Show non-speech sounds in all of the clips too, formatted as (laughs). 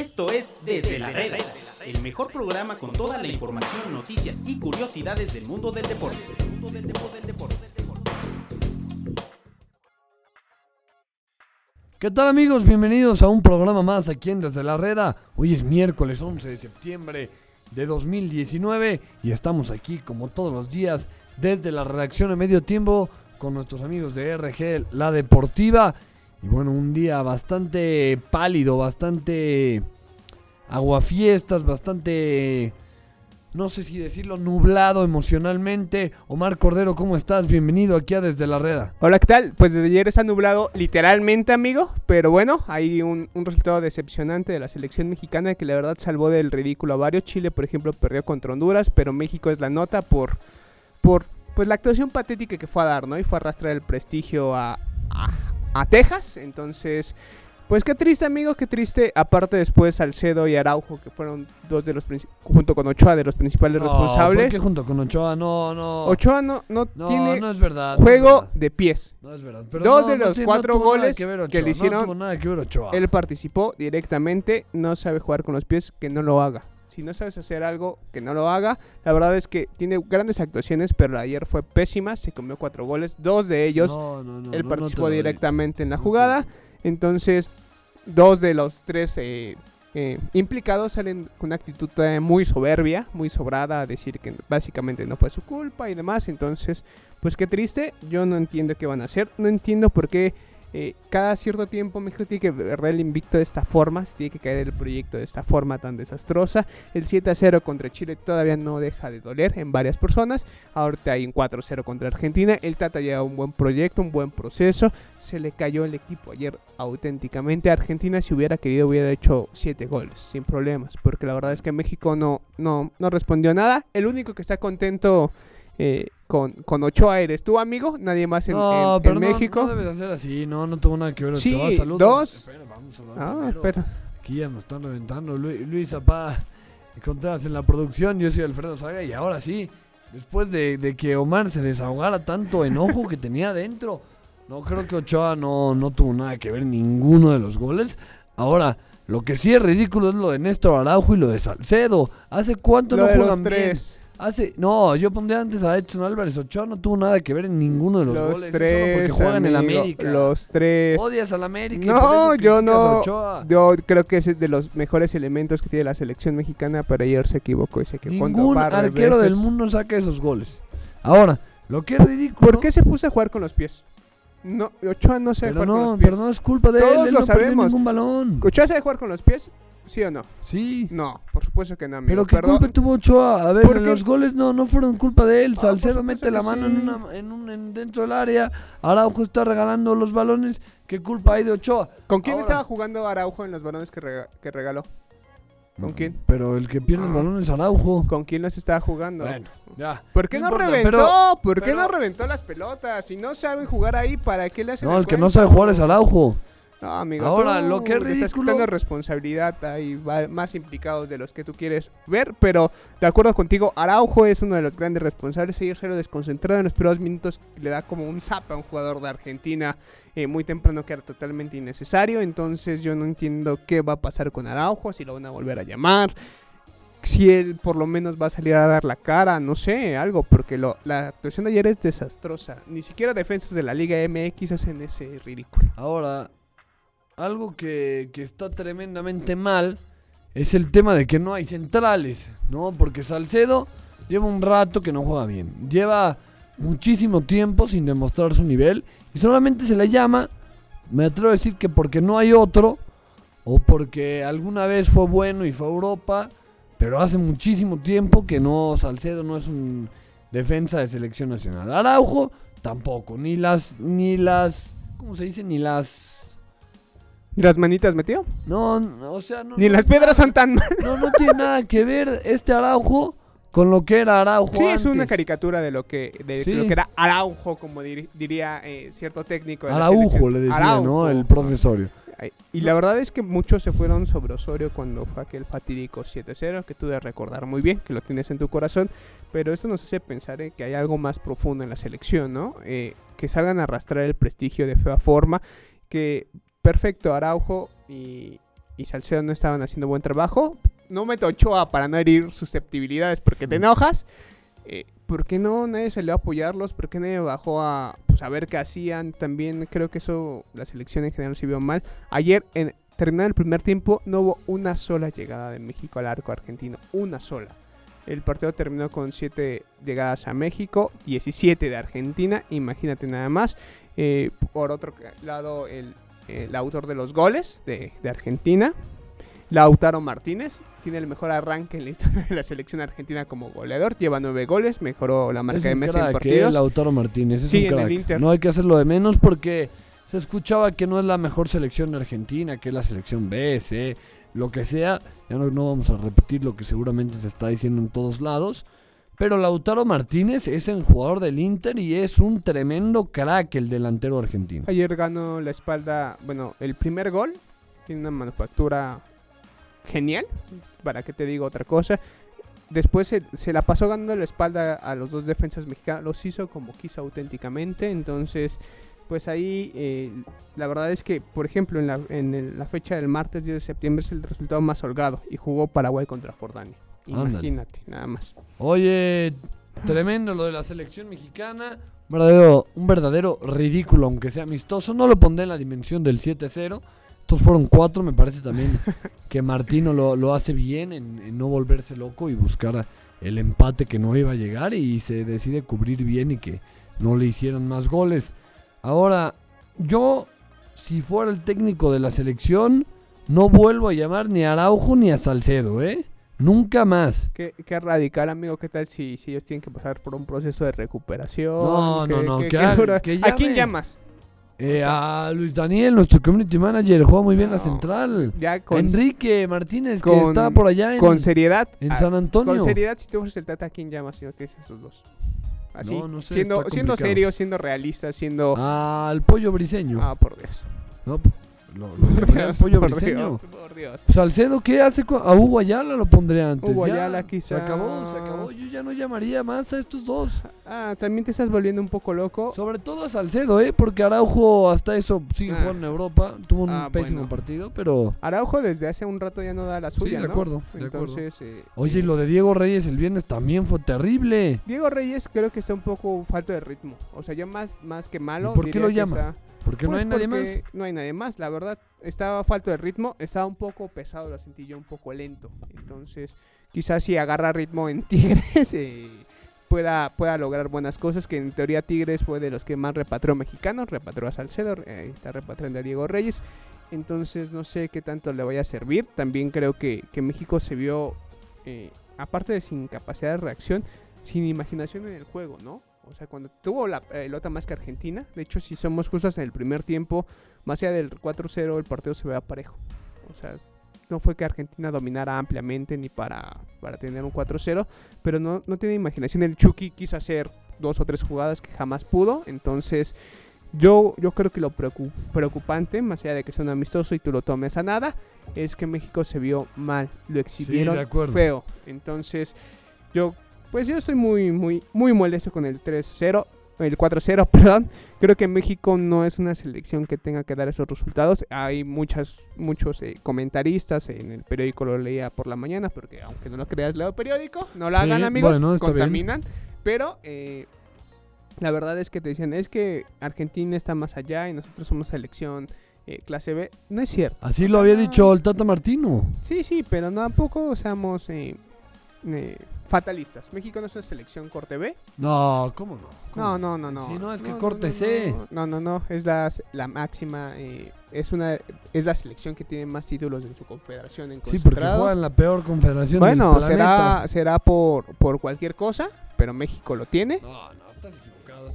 Esto es Desde la Reda, el mejor programa con toda la información, noticias y curiosidades del mundo del deporte. ¿Qué tal amigos? Bienvenidos a un programa más aquí en Desde la Reda. Hoy es miércoles 11 de septiembre de 2019 y estamos aquí como todos los días desde la redacción de Medio Tiempo con nuestros amigos de RG La Deportiva. Y bueno, un día bastante pálido, bastante aguafiestas, bastante, no sé si decirlo, nublado emocionalmente. Omar Cordero, ¿cómo estás? Bienvenido aquí a Desde la Reda. Hola, ¿qué tal? Pues desde ayer está nublado literalmente, amigo. Pero bueno, hay un, resultado decepcionante de la selección mexicana que la verdad salvó del ridículo a varios. Chile, por ejemplo, perdió contra Honduras, pero México es la nota por, por pues la actuación patética que fue a dar, ¿no? Y fue a arrastrar el prestigio a, a Texas. Entonces, pues qué triste, amigo, qué triste. Aparte después Salcedo y Araujo, que fueron dos de los junto con Ochoa de los principales No, responsables. ¿Por qué junto con Ochoa? No, no. Ochoa no, no, no, tiene no es verdad. no es juego verdad, de pies. No es verdad. Pero Dos de los cuatro goles que, que le hicieron- nada que ver Ochoa. Él participó directamente, no sabe jugar con los pies, que no lo haga. Si no sabes hacer algo, que no lo haga. La verdad es que tiene grandes actuaciones, pero ayer fue pésima. Se comió cuatro goles, dos de ellos No, no, no, él participó directamente en la jugada. Entonces, dos de los tres eh, eh, implicados salen con una actitud muy soberbia, muy sobrada, a decir que básicamente no fue su culpa y demás. Entonces, pues qué triste. Yo no entiendo qué van a hacer. No entiendo por qué eh, cada cierto tiempo México tiene que perder el invicto de esta forma. Se tiene que caer el proyecto de esta forma tan desastrosa. El 7 a 0 contra Chile todavía no deja de doler en varias personas. Ahorita hay un 4 a 0 contra Argentina. El Tata lleva un buen proyecto, un buen proceso. Se le cayó el equipo ayer auténticamente. Argentina, si hubiera querido, hubiera hecho 7 goles sin problemas. Porque la verdad es que México no, no, no respondió nada. El único que está contento eh, con, con Ochoa eres tú, amigo. Nadie más en, no, en- pero en no, México. No debes hacer así, no, no tuvo nada que ver Sí, Ochoa. Saludos. dos. Espera, vamos a ah, espera. Aquí ya me están reventando Lu- Luis y Contreras en la producción. Yo soy Alfredo Saga y ahora sí, después de, de que Omar se desahogara tanto enojo que tenía adentro, no creo que Ochoa no, no tuvo nada que ver en ninguno de los goles. Ahora, lo que sí es ridículo es lo de Néstor Araujo y lo de Salcedo. ¿Hace cuánto Lo no de los juegan bien? Hace, no, yo pondría antes a Edson Álvarez Ochoa, no tuvo nada que ver en ninguno de los, Los goles. es tres. porque juegan en amigo, América. Los tres. Odias al América. y No, yo no. Yo creo que es de los mejores elementos que tiene la selección mexicana, pero ayer se equivocó y se equivocó. un Ningún arquero del veces. mundo saca esos goles. Ahora, lo que es ridículo. ¿Por qué se puso a jugar con los pies? No, Ochoa no sabe Pero jugar con no, los pies. pero no es culpa de Todos él. Él lo no sabemos. ningún balón. ¿Ochoa sabe jugar con los pies? ¿Sí o no? Sí. No, por supuesto que no, amigo. Pero qué Perdón. culpa tuvo Ochoa. A ver, ¿Por qué? los goles no, no fueron culpa de él. Ah, Salcedo mete la mano sí. en una, en un, en- dentro del área. Araujo está regalando los balones. ¿Qué culpa hay de Ochoa? ¿Con quién Ahora- estaba jugando Araujo en los balones que, rega- que regaló? ¿Con quién? Pero el que pierde el balón es Araujo. ¿Con quién los estaba jugando? Bueno, ya. ¿Por qué No no, importa, reventó? pero- ¿Por qué pero- no reventó las pelotas? Si no saben jugar ahí, ¿para qué le hacen No, el que no cuento? sabe jugar es Araujo. No, amigo. Ahora, tú lo que es Estás ridículo- responsabilidad. Hay más implicados de los que tú quieres ver. Pero de acuerdo contigo, Araujo es uno de los grandes responsables. Ayer se lo desconcentrado en los primeros minutos. Le da como un zap a un jugador de Argentina eh, muy temprano que era totalmente innecesario. Entonces yo no entiendo qué va a pasar con Araujo. Si lo van a volver a llamar. Si él por lo menos va a salir a dar la cara, no sé, algo, porque lo, la actuación de ayer es desastrosa. Ni siquiera defensas de la Liga MX hacen ese ridículo. Ahora, algo que, que está tremendamente mal es el tema de que no hay centrales, ¿no? Porque Salcedo lleva un rato que no juega bien. Lleva muchísimo tiempo sin demostrar su nivel y solamente se le llama, me atrevo a decir que porque no hay otro o porque alguna vez fue bueno y fue a Europa, pero hace muchísimo tiempo que no Salcedo no es un defensa de selección nacional. Araujo tampoco, ni las ni las ¿cómo se dice? Ni las ¿Y las manitas metió? no, no, o sea, no Ni no las piedras son tan mal. no no tiene nada que ver este Araujo con lo que era Araujo Sí, es una caricatura de lo que, de Sí. lo que era Araujo, como dir- diría eh, cierto técnico. de Araujo le decía, Araujo. ¿no? El profesorio. Y la verdad es que muchos se fueron sobre Osorio cuando fue aquel fatídico 7-0, que tú debes recordar muy bien, que lo tienes en tu corazón. Pero esto nos hace pensar en que hay algo más profundo en la selección, ¿no? Eh, que salgan a arrastrar el prestigio de fea forma. Que perfecto, Araujo y, y Salcedo no estaban haciendo buen trabajo. No meto Ochoa para no herir susceptibilidades porque te enojas. Eh, ¿Por qué no nadie salió a apoyarlos? ¿Por qué nadie bajó a, pues, a ver qué hacían? También creo que eso la selección en general se vio mal. Ayer, en terminado el primer tiempo, no hubo una sola llegada de México al arco argentino. Una sola. El partido terminó con 7 llegadas a México, 17 de Argentina, imagínate nada más. Eh, por otro lado, el, el autor de los goles de, de Argentina, Lautaro Martínez, tiene el mejor arranque en la historia de la selección argentina como goleador. Lleva 9 goles, mejoró la marca Es de Messi en crack, ¿eh? partidos. Lautaro Martínez, es Sí, un en el crack. Inter. No hay que hacerlo de menos porque se escuchaba que no es la mejor selección de Argentina, que es la selección B, C, lo que sea. Ya no, no vamos a repetir lo que seguramente se está diciendo en todos lados. Pero Lautaro Martínez es el jugador del Inter y es un tremendo crack el delantero argentino. Ayer ganó la espalda, bueno, el primer gol. Tiene una manufactura genial, para que te digo otra cosa. Después se, se la pasó ganando la espalda a los dos defensas mexicanos, los hizo como quiso auténticamente. Entonces, pues ahí eh, la verdad es que, por ejemplo, en la, en el- la fecha del martes 10 de septiembre es el resultado más holgado y jugó Paraguay contra Jordania. Imagínate, nada más. Oye, tremendo lo de la selección mexicana. Un verdadero, un verdadero ridículo, aunque sea amistoso. No lo pondré en la dimensión del 7-0. Estos fueron cuatro. Me parece también (laughs) que Martino lo, lo hace bien en, en no volverse loco y buscar el empate que no iba a llegar. Y se decide cubrir bien y que no le hicieran más goles. Ahora, yo, si fuera el técnico de la selección, no vuelvo a llamar ni a Araujo ni a Salcedo, ¿eh? Nunca más. Qué, qué radical, amigo. ¿Qué tal si, si ellos tienen que pasar por un proceso de recuperación? No, ¿Qué- no, no, que que ¿A quién llamas? Eh, a Luis Daniel, nuestro community manager, juega muy bien la central. Ya con, Enrique Martínez, que está por allá en, con seriedad. en San Antonio. Con seriedad, si tú fueres el Tata, ¿a quién llamas si no tienes esos dos? Así, No, no sé, siendo, siendo serio, siendo realista, siendo... Al pollo briseño. Ah, por Dios. No, lo, lo (laughs) Por Dios, pollo por. Dios, por Dios. Salcedo, ¿qué hace? con- A Hugo Ayala lo pondré antes. Hugo ya. Ayala, Se quizá. acabó, se acabó. Yo ya no llamaría más a estos dos. Ah, también te estás volviendo un poco loco. Sobre todo a Salcedo, ¿eh? Porque Araujo hasta eso sigue Ah. jugando en Europa. Tuvo un Ah, pésimo bueno. partido, pero... Araujo desde hace un rato ya no da la suya, de ¿no? acuerdo, de acuerdo. Entonces, eh, Oye, y lo de Diego Reyes el viernes también fue terrible. Diego Reyes creo que está un poco falto de ritmo. O sea, ya más, más que malo. ¿Y por qué lo llama? Porque no Pues hay nadie más. No hay nadie más, la verdad. Estaba falto de ritmo, estaba un poco pesado, lo sentí yo un poco lento. Entonces, quizás si agarra ritmo en (laughs) Tigres, eh, pueda, pueda lograr buenas cosas. Que en teoría Tigres fue de los que más repatrió mexicanos, repatrió a Salcedo, eh, está repatriando a Diego Reyes. Entonces, no sé qué tanto le vaya a servir. También creo que, que México se vio, eh, aparte de sin capacidad de reacción, sin imaginación en el juego, ¿no? O sea, cuando tuvo la pelota más que Argentina, de hecho, si somos justos en el primer tiempo, más allá del 4-0, el partido se vea parejo. O sea, no fue que Argentina dominara ampliamente ni para, para tener un 4-0, pero no, no tiene imaginación. El Chucky quiso hacer dos o tres jugadas que jamás pudo, entonces yo, yo creo que lo preocu- preocupante, más allá de que sea un amistoso y tú lo tomes a nada, es que México se vio mal, lo exhibieron feo. Entonces, yo, pues yo estoy muy, muy, muy molesto con el 3-0, el 4-0, (laughs) perdón. Creo que México no es una selección que tenga que dar esos resultados. Hay muchas, muchos eh, comentaristas, en el periódico lo leía por la mañana, porque aunque no lo creas, leo periódico, no lo Sí, hagan amigos, bueno, está bien. contaminan. Pero eh, la verdad es que te decían, es que Argentina está más allá y nosotros somos selección eh, clase B. No es cierto. Así lo había dicho el Tata Martino. Sí, sí, pero tampoco seamos eh, eh, fatalistas. México no es una selección corte B. No, ¿cómo no? ¿Cómo No, no, no, no. Si no, es que no, corte no, C. No, no, no, es la, la máxima, eh, es una es la selección que tiene más títulos en su confederación en Sí, porque concentrado. juega en la peor confederación bueno, del será planeta. será por por cualquier cosa, pero México lo tiene. No, no, estás-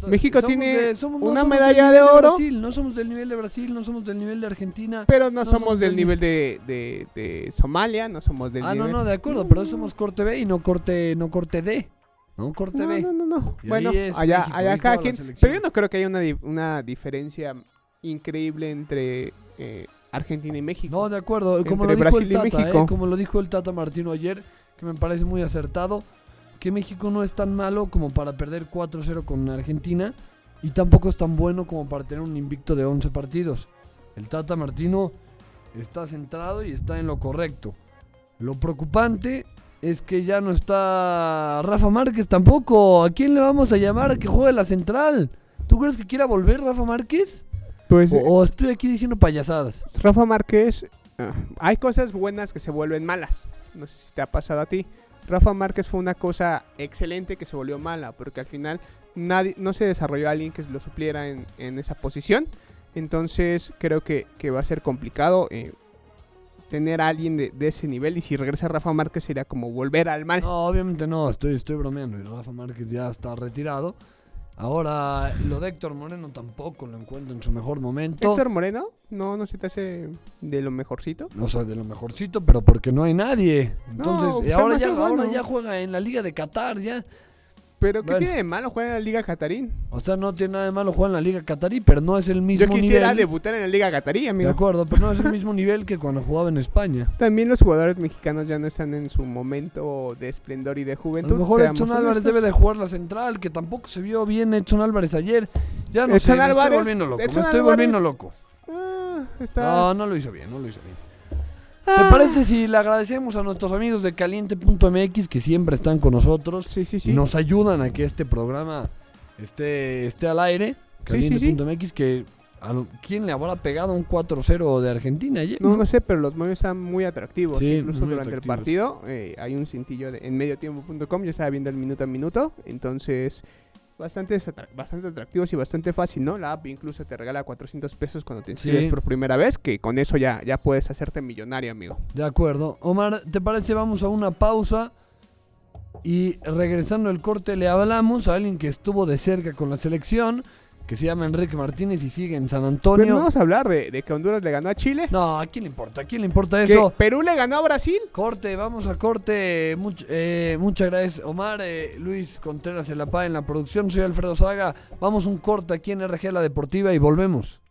México somos tiene de- somos- no una somos medalla de oro. Brasil, no somos del nivel de Brasil, no somos del nivel de Argentina. Pero no, No somos, somos del nivel de, de, de Somalia, no somos del ah, no, nivel... no, de acuerdo, pero somos corte B y no corte, no corte D. No corte no, B. no, no, no. Y Bueno, allá, México, allá cada quien. Pero yo no creo que haya una, di- una diferencia increíble entre eh, Argentina y México. No, de acuerdo. Como Entre lo dijo Brasil el Tata, México. ¿eh? como lo dijo el Tata Martino ayer, que me parece muy acertado, que México no es tan malo como para perder 4-0 con Argentina y tampoco es tan bueno como para tener un invicto de 11 partidos. El Tata Martino está centrado y está en lo correcto. Lo preocupante es que ya no está Rafa Márquez tampoco. ¿A quién le vamos a llamar a que juegue la central? ¿Tú crees que quiera volver Rafa Márquez? Pues O, o estoy aquí diciendo payasadas. Rafa Márquez, ah, hay cosas buenas que se vuelven malas. No sé si te ha pasado a ti. Rafa Márquez fue una cosa excelente que se volvió mala, porque al final nadie, no se desarrolló alguien que lo supliera en, en esa posición. Entonces creo que, que va a ser complicado eh, tener a alguien de, ese nivel. Y si regresa Rafa Márquez sería como volver al mal. No, obviamente no, estoy, estoy bromeando. Y Rafa Márquez ya está retirado. Ahora, lo de Héctor Moreno tampoco lo encuentro en su mejor momento. Héctor Moreno, no, no se te hace de lo mejorcito. No soy de lo mejorcito, pero porque no hay nadie. Entonces, No, y pues, ahora, ya, bueno. ahora ya juega en la Liga de Qatar, ya. Pero ¿qué Bueno. tiene de malo jugar en la Liga Catarín? O sea, no tiene nada de malo jugar en la Liga Qatarí, pero no es el mismo Yo quisiera nivel. debutar en la Liga Catarí, De amigo. acuerdo, pero no es el mismo (laughs) nivel que cuando jugaba en España. También los jugadores mexicanos ya no están en su momento de esplendor y de A juventud. lo mejor Edson Álvarez debe de jugar la central, que tampoco se vio bien Edson Álvarez ayer. Ya no Edson sé, me Álvarez- estoy volviendo loco, me estoy Álvarez- volviendo loco. Ah, estás- No, no lo hizo bien, no lo hizo bien. ¿Te Ah. parece si le agradecemos a nuestros amigos de caliente.mx que siempre están con nosotros Sí, sí, y nos ayudan a que este programa esté, esté al aire? Caliente.mx que a lo- ¿quién le habrá pegado un 4-0 de Argentina ayer? No, no sé, pero los medios están muy atractivos. Incluso muy durante atractivos. el partido eh, hay un cintillo de- en mediotiempo.com. Yo estaba viendo el minuto a minuto. Entonces, bastante, bastante atractivos y bastante fácil, ¿no? La app incluso te regala 400 pesos cuando te inscribes Sí. por primera vez. Que con eso ya, ya puedes hacerte millonario, amigo. De acuerdo. Omar, ¿te parece? Vamos a una pausa. Y regresando al corte le hablamos a alguien que estuvo de cerca con la selección, que se llama Enrique Martínez y sigue en San Pero Antonio. no vamos a hablar de, de que Honduras le ganó a Chile. No, ¿a quién le importa? ¿A quién le importa Que eso? Perú le ganó a Brasil. Corte, vamos a corte. Much- eh, muchas gracias, Omar. eh, Luis Contreras en la PA en la producción. Soy Alfredo Saga. Vamos un corte aquí en RG La Deportiva y volvemos.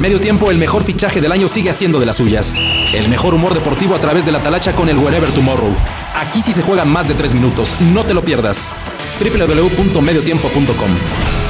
En medio tiempo, el mejor fichaje del año sigue haciendo de las suyas. El mejor humor deportivo a través de la talacha con el Wherever Tomorrow. Aquí sí se juegan más de tres minutos, no te lo pierdas. www.mediotiempo.com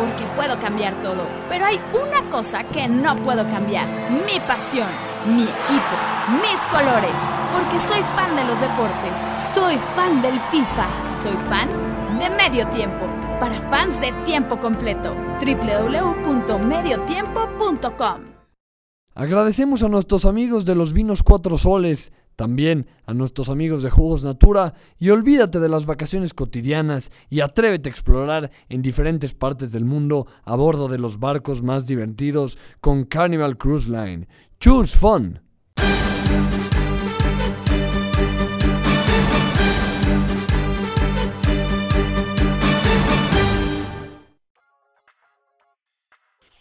porque puedo cambiar todo. Pero hay una cosa que no puedo cambiar. Mi pasión, mi equipo, mis colores. Porque soy fan de los deportes. Soy fan del FIFA. Soy fan de Medio Tiempo. Para fans de tiempo completo. www.mediotiempo.com Agradecemos a nuestros amigos de los vinos Cuatro Soles, también a nuestros amigos de Jugos Natura y olvídate de las vacaciones cotidianas y atrévete a explorar en diferentes partes del mundo a bordo de los barcos más divertidos con Carnival Cruise Line. Choose Fun.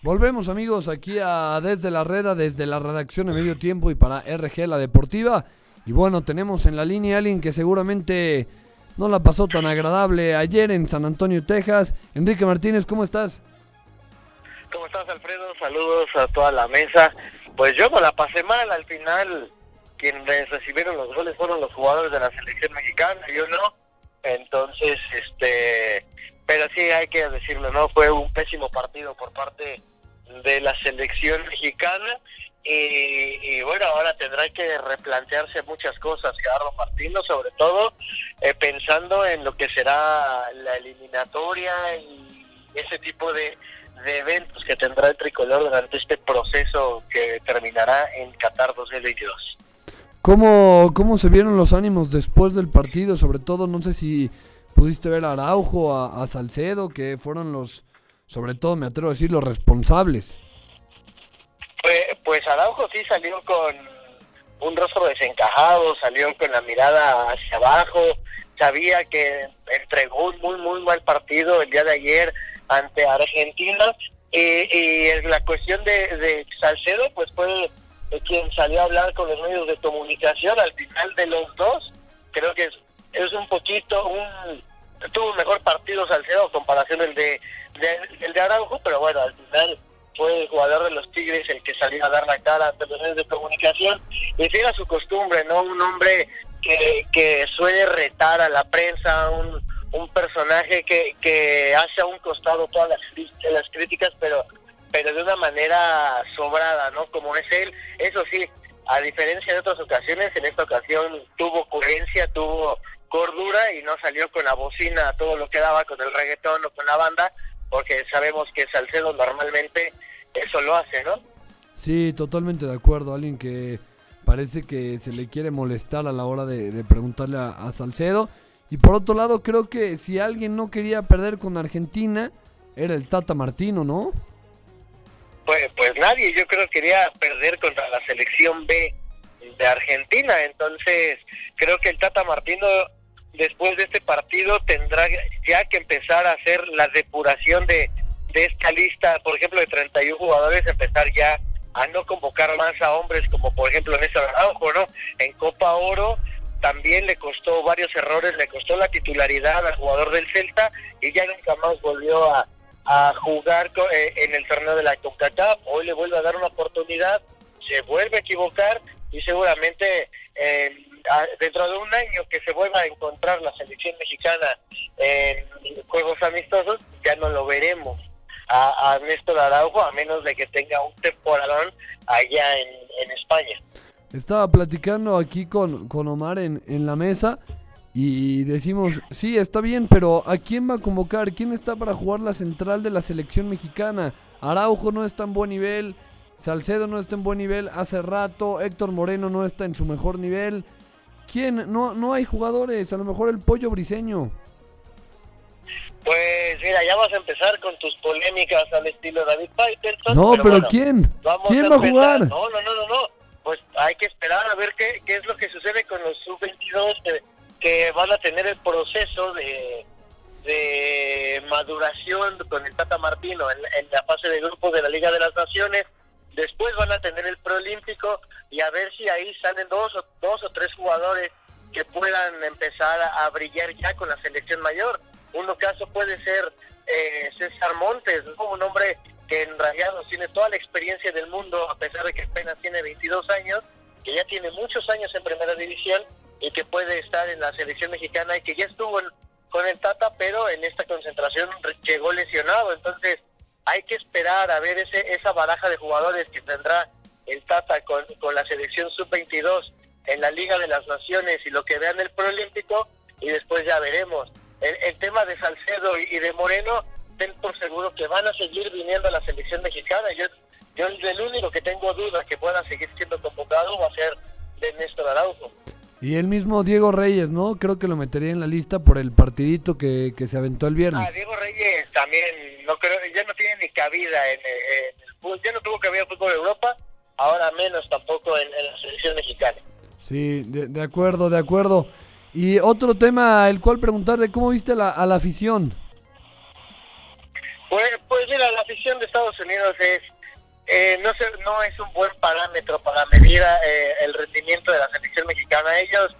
Volvemos amigos aquí a Desde la Reda, desde la redacción de Medio Tiempo y para RG La Deportiva. Y bueno, tenemos en la línea a alguien que seguramente no la pasó tan agradable ayer en San Antonio, Texas. Enrique Martínez, ¿cómo estás? ¿Cómo estás, Alfredo? Saludos a toda la mesa. Pues yo no la pasé mal. Al final, quienes recibieron los goles fueron los jugadores de la selección mexicana, yo no. Entonces, este. Pero sí hay que decirlo, ¿no? Fue un pésimo partido por parte de la selección mexicana. Y, bueno, ahora tendrá que replantearse muchas cosas, Gerardo Martino, sobre todo eh, pensando en lo que será la eliminatoria y ese tipo de, de eventos que tendrá el tricolor durante este proceso que terminará en Qatar 2022. ¿Cómo, ¿Cómo se vieron los ánimos después del partido? Sobre todo, no sé si pudiste ver a Araujo, a Salcedo, que fueron los, sobre todo me atrevo a decir, los responsables. Pues, Araujo sí salió con un rostro desencajado, salió con la mirada hacia abajo, sabía que entregó un muy, muy mal partido el día de ayer ante Argentina, Y, la cuestión de, de Salcedo, pues fue quien salió a hablar con los medios de comunicación al final de los dos. Creo que es, es un poquito, un tuvo un mejor partido Salcedo comparación el de, de, el de Araujo, pero bueno, al final fue el jugador de los Tigres el que salió a dar la cara ante los medios de comunicación. Y era su costumbre, ¿no? Un hombre que, que suele retar a la prensa, un, un personaje que, que hace a un costado todas las, las críticas, pero pero de una manera sobrada, ¿no? Como es él. Eso sí, a diferencia de otras ocasiones, en esta ocasión tuvo coherencia, tuvo cordura y no salió con la bocina todo lo que daba con el reggaetón o con la banda, porque sabemos que Salcedo normalmente eso lo hace, ¿no? Sí, totalmente de acuerdo. Alguien que parece que se le quiere molestar a la hora de, preguntarle a, Salcedo. Y por otro lado, creo que si alguien no quería perder con Argentina, era el Tata Martino, ¿no? Pues, pues nadie, yo creo que quería perder contra la selección B de Argentina. Entonces, creo que el Tata Martino después de este partido tendrá ya que empezar a hacer la depuración de, de esta lista, por ejemplo, de 31 jugadores, empezar ya a no convocar más a hombres como por ejemplo Néstor Araujo, ¿no? En Copa Oro también le costó varios errores, le costó la titularidad al jugador del Celta y ya nunca más volvió a, jugar eh, en el torneo de la CONCACAF, hoy le vuelve a dar una oportunidad, se vuelve a equivocar y seguramente eh, dentro de un año que se vuelva a encontrar la selección mexicana en juegos amistosos, ya no lo veremos a, a Néstor Araujo, a menos de que tenga un temporadón allá en, en España. Estaba platicando aquí con, con Omar en, en la mesa y decimos, sí, está bien, pero ¿a quién va a convocar? ¿Quién está para jugar la central de la selección mexicana? Araujo no está en buen nivel, Salcedo no está en buen nivel hace rato, Héctor Moreno no está en su mejor nivel. ¿Quién? No, no hay jugadores, a lo mejor el pollo briseño. Pues mira, ya vas a empezar con tus polémicas al estilo David Faitelson. No, pero, ¿quién? ¿Quién va a jugar? No, no, no, no, no. Pues hay que esperar a ver qué, qué es lo que sucede con los sub-22 que, que, van a tener el proceso de, de maduración con el Tata Martino en, en la fase de grupo de la Liga de las Naciones Después van a tener el Proolímpico y a ver si ahí salen dos o, dos o tres jugadores que puedan empezar a, brillar ya con la selección mayor. Uno caso puede ser eh, César Montes, un hombre que en realidad tiene toda la experiencia del mundo, a pesar de que apenas tiene 22 años, que ya tiene muchos años en primera división y que puede estar en la selección mexicana y que ya estuvo con el Tata, pero en esta concentración llegó lesionado. Entonces, hay que esperar a ver ese, esa baraja de jugadores que tendrá el Tata con, con la selección sub-22 en la Liga de las Naciones y lo que vean el Proolímpico y después ya veremos. El, tema de Salcedo y, de Moreno, ten por seguro que van a seguir viniendo a la selección mexicana. Yo, yo el único que tengo dudas que pueda seguir siendo convocado va a ser de Néstor Araujo. Y el mismo Diego Reyes, ¿no? Creo que lo metería en la lista por el partidito que, que se aventó el viernes. Ah, Diego Reyes también, no creo, ya no tiene ni cabida en, el fútbol, ya no tuvo cabida en el fútbol de Europa, ahora menos tampoco en, la selección mexicana. Sí, de, acuerdo, de acuerdo. Y otro tema, el cual preguntarle, ¿cómo viste la, a la afición? Pues, pues mira, la afición de Estados Unidos es eh, no, no es un buen parámetro para medir eh, el rendimiento de la selección mexicana. Ellos,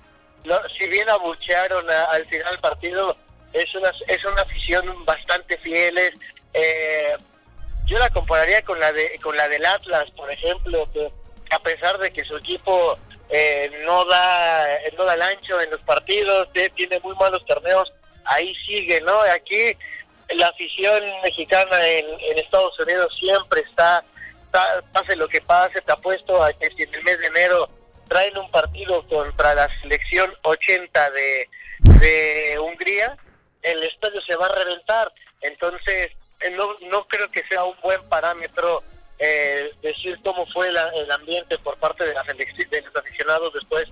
si bien abuchearon al final del partido, es una, es una afición bastante fieles. Eh, yo la compararía con la de con la del Atlas, por ejemplo, que a pesar de que su equipo eh, no da no da el ancho en los partidos, tiene muy malos torneos, ahí sigue, ¿no? Aquí la afición mexicana en, en Estados Unidos siempre está pase lo que pase, te apuesto a que si en el mes de enero traen un partido contra la selección 80 de, de Hungría, el estadio se va a reventar. Entonces, eh, no, no creo que sea un buen parámetro eh, decir cómo fue el ambiente por parte de, la de los aficionados después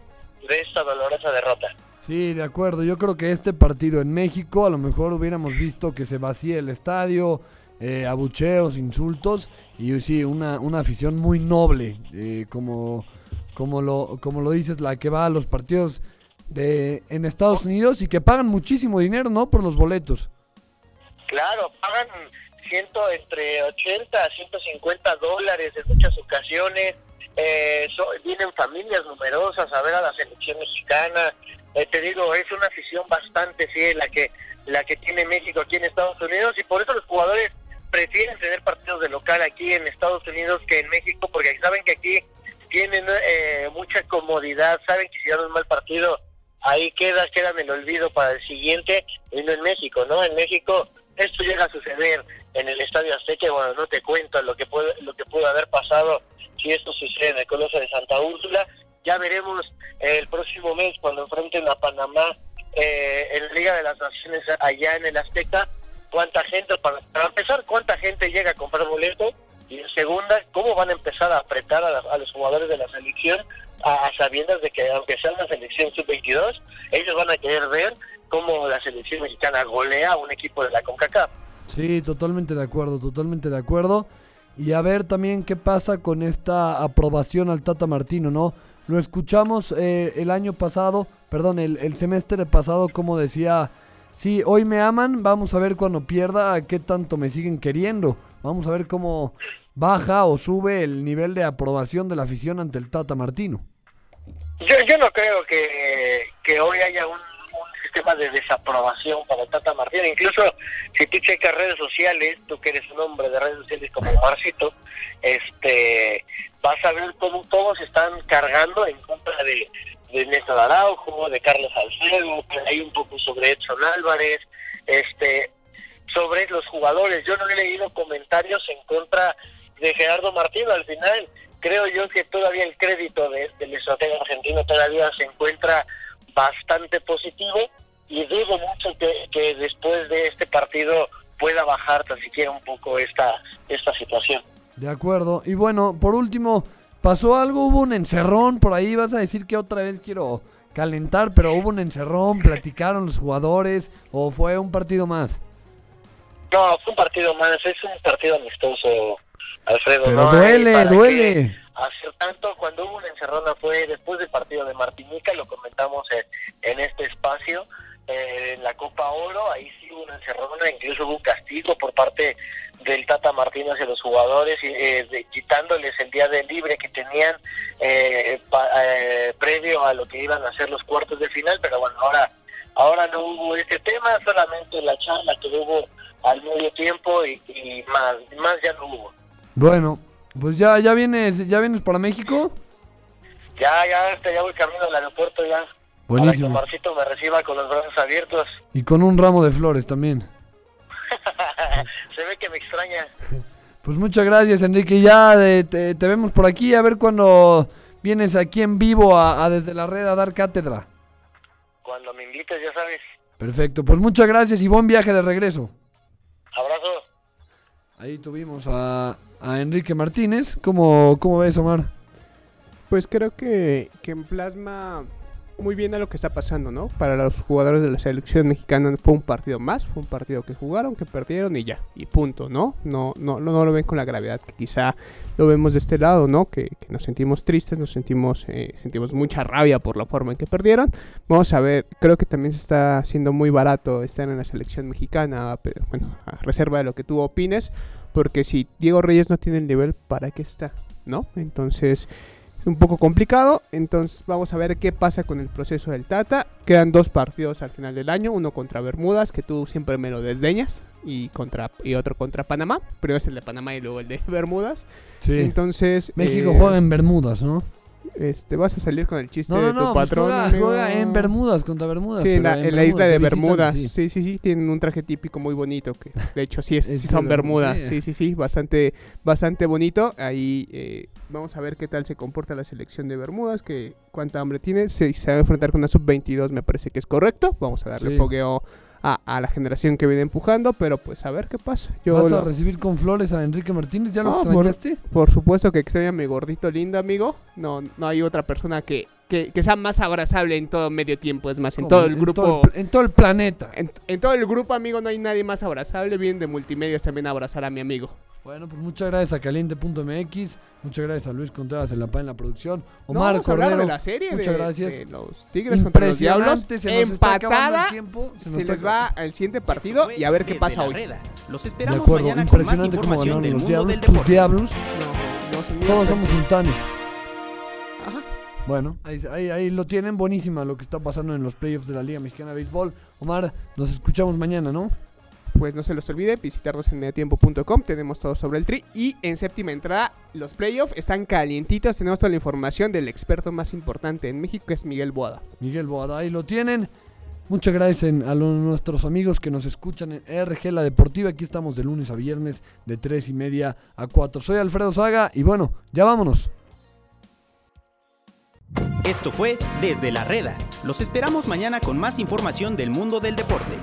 de esta dolorosa derrota. Sí, de acuerdo. Yo creo que este partido en México, a lo mejor hubiéramos visto que se vacía el estadio, eh, abucheos, insultos y sí, una, una afición muy noble, eh, como, como, lo, como lo dices, la que va a los partidos de, en Estados Unidos y que pagan muchísimo dinero, ¿no? Por los boletos. Claro, pagan ciento, entre 80 a 150 dólares en muchas ocasiones. Eh, so- vienen familias numerosas a ver a la selección mexicana. Eh, te digo, es una afición bastante fiel la que, la que tiene México aquí en Estados Unidos y por eso los jugadores prefieren tener partidos de local aquí en Estados Unidos que en México porque saben que aquí tienen eh, mucha comodidad, saben que si dan un mal partido ahí queda, queda en el olvido para el siguiente y no en México, ¿no? En México esto llega a suceder en el Estadio Azteca, bueno, no te cuento lo que puede, lo que pudo haber pasado si esto sucede en el Coloso de Santa Úrsula. Ya veremos el próximo mes cuando enfrenten a Panamá eh, en Liga de las Naciones allá en el Azteca, cuánta gente, para, para empezar, cuánta gente llega a comprar boleto y segunda, cómo van a empezar a apretar a, la- a los jugadores de la selección a, a sabiendas de que aunque sea una selección sub-22, ellos van a querer ver cómo la selección mexicana golea a un equipo de la CONCACAF. Sí, totalmente de acuerdo, totalmente de acuerdo. Y a ver también qué pasa con esta aprobación al Tata Martino, ¿no? Lo escuchamos eh, el año pasado, perdón, el, el semestre pasado, como decía, sí, hoy me aman, vamos a ver cuando pierda a qué tanto me siguen queriendo. Vamos a ver cómo baja o sube el nivel de aprobación de la afición ante el Tata Martino. Yo, yo no creo que, que hoy haya un, sistema de desaprobación para Tata Martino. Incluso si tú checas redes sociales, tú que eres un hombre de redes sociales como Marcito, este, vas a ver cómo todos están cargando en contra de, de Néstor Araujo, de Carlos Alfredo, hay un poco sobre Edson Álvarez, este, sobre los jugadores. Yo no he leído comentarios en contra de Gerardo Martino. Al final, creo yo que todavía el crédito de- del estratega argentino todavía se encuentra bastante positivo y dudo mucho que, que después de este partido pueda bajar tan siquiera un poco esta, esta situación. De acuerdo. Y bueno, por último, pasó algo, hubo un encerrón por ahí, vas a decir que otra vez quiero calentar, pero hubo un encerrón, platicaron los jugadores o fue un partido más. No, fue un partido más, es un partido amistoso, Alfredo. Pero no hay duele, duele. qué Hacer tanto, cuando hubo una encerrona fue después del partido de Martinica, lo comentamos en, en este espacio, eh, en la Copa Oro, ahí sí hubo una encerrona, incluso hubo un castigo por parte del Tata Martínez hacia los jugadores, y, eh, de- quitándoles el día de libre que tenían eh, pa- eh, previo a lo que iban a ser los cuartos de final, pero bueno, ahora ahora no hubo este tema, solamente la charla que hubo al medio tiempo y, y más, más ya no hubo. Bueno, pues ya, ya vienes, ya vienes para México. Ya, ya, este, ya voy camino al aeropuerto ya. Buenísimo. Para que Marcito me reciba con los brazos abiertos. Y con un ramo de flores también. (laughs) Se ve que me extraña. Pues muchas gracias, Enrique. Ya eh, te, te vemos por aquí, a ver cuando vienes aquí en vivo a, a desde la red a dar cátedra. Cuando me invites, ya sabes. Perfecto, pues muchas gracias y buen viaje de regreso. Abrazo. Ahí tuvimos a, a Enrique Martínez. ¿Cómo, ¿Cómo ves, Omar? Pues creo que, que plasma muy bien a lo que está pasando, ¿no? Para los jugadores de la selección mexicana fue un partido más, fue un partido que jugaron, que perdieron y ya, y punto, ¿no? No, no, no, no lo ven con la gravedad que quizá lo vemos de este lado, ¿no? Que, que nos sentimos tristes, nos sentimos, eh, sentimos mucha rabia por la forma en que perdieron. Vamos a ver, creo que también se está haciendo muy barato estar en la selección mexicana, pero bueno, a reserva de lo que tú opines, porque si Diego Reyes no tiene el nivel, ¿para qué está? ¿No? Entonces es un poco complicado. Entonces vamos a ver qué pasa con el proceso del Tata. Quedan dos partidos al final del año, uno contra Bermudas, que tú siempre me lo desdeñas, y contra y otro contra Panamá. Primero es el de Panamá y luego el de (laughs) Bermudas. Sí. Entonces México eh, juega en Bermudas, ¿no? Este, vas a salir con el chiste No, no, de tu no, pues patrón. juega, amigo? juega en Bermudas contra Bermudas. Sí, en la, en isla de visitan, Bermudas. sí. Sí, sí, sí, tienen un traje típico muy bonito que de hecho sí, es, Es sí son Bermudas. Sí, sí. sí, bastante bastante bonito. Ahí eh, vamos a ver qué tal se comporta la selección de Bermudas, que cuánta hambre tiene. Se, se va a enfrentar con una sub-22, me parece que es correcto. Vamos a darle fogueo a, a la generación que viene empujando, pero pues a ver qué pasa. Yo ¿Vas lo- a recibir con flores a Enrique Martínez? ¿Ya lo No, por- extrañaste? por supuesto que extraña a mi gordito lindo, amigo. No, no hay otra persona que, que, que sea más abrazable en todo medio tiempo. Es más, en todo el grupo. todo el pl- en todo el planeta. En, en todo el grupo, amigo, no hay nadie más abrazable. Vienen de multimedios también a abrazar a mi amigo. Bueno, pues muchas gracias a caliente.mx, muchas gracias a Luis Contreras en la, en la producción, No, Omar hablar Cordero. de la serie muchas de, gracias. de los Tigres contra los Diablos. Se nos está acabando Empatada. el tiempo, se Se, nos está les va al siguiente partido y a ver qué pasa hoy. Reda. Los De esperamos acuerdo, mañana con más impresionante información ganaron del los mundo diablos, del tus diablos, No, no, señor. todos somos sultanes. Ajá. Bueno, ahí, ahí, ahí lo tienen, buenísima lo que está pasando en los playoffs de la Liga Mexicana de Béisbol. Omar, nos escuchamos mañana, ¿no? Pues no se los olvide visitarnos en mediotiempo.com. Tenemos todo sobre el tri. Y en séptima entrada, los playoffs están calientitos. Tenemos toda la información del experto más importante en México, que es Miguel Boada. Miguel Boada, ahí lo tienen. Muchas gracias a lo- nuestros amigos que nos escuchan en RG La Deportiva. Aquí estamos de lunes a viernes de 3 y media a 4. Soy Alfredo Saga y bueno, ya vámonos. Esto fue Desde la Reda. Los esperamos mañana con más información del mundo del deporte.